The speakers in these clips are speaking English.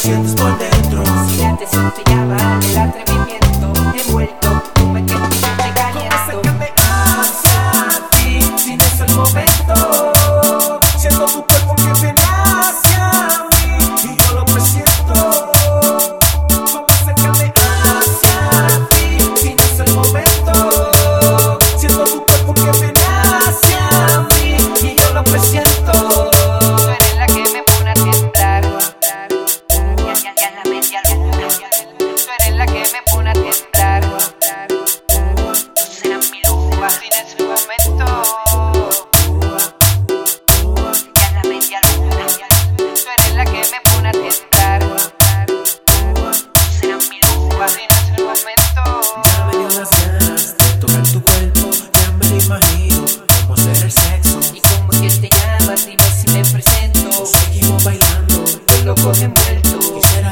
sientes, ponte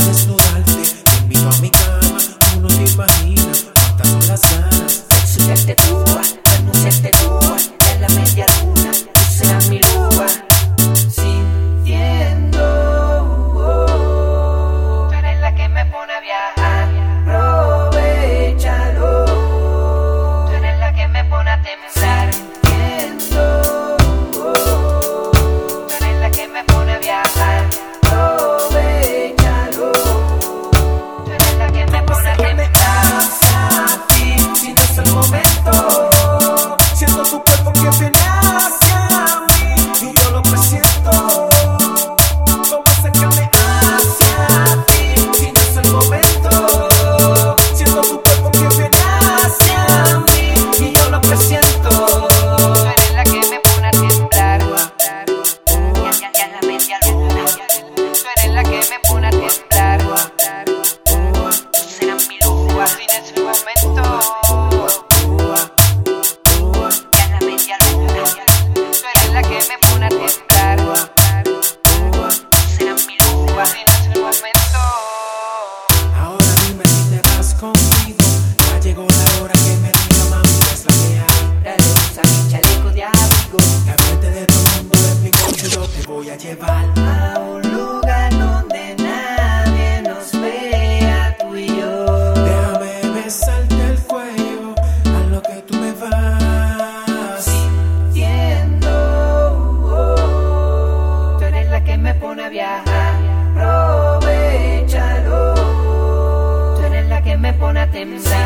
I slow Oh. Temblar.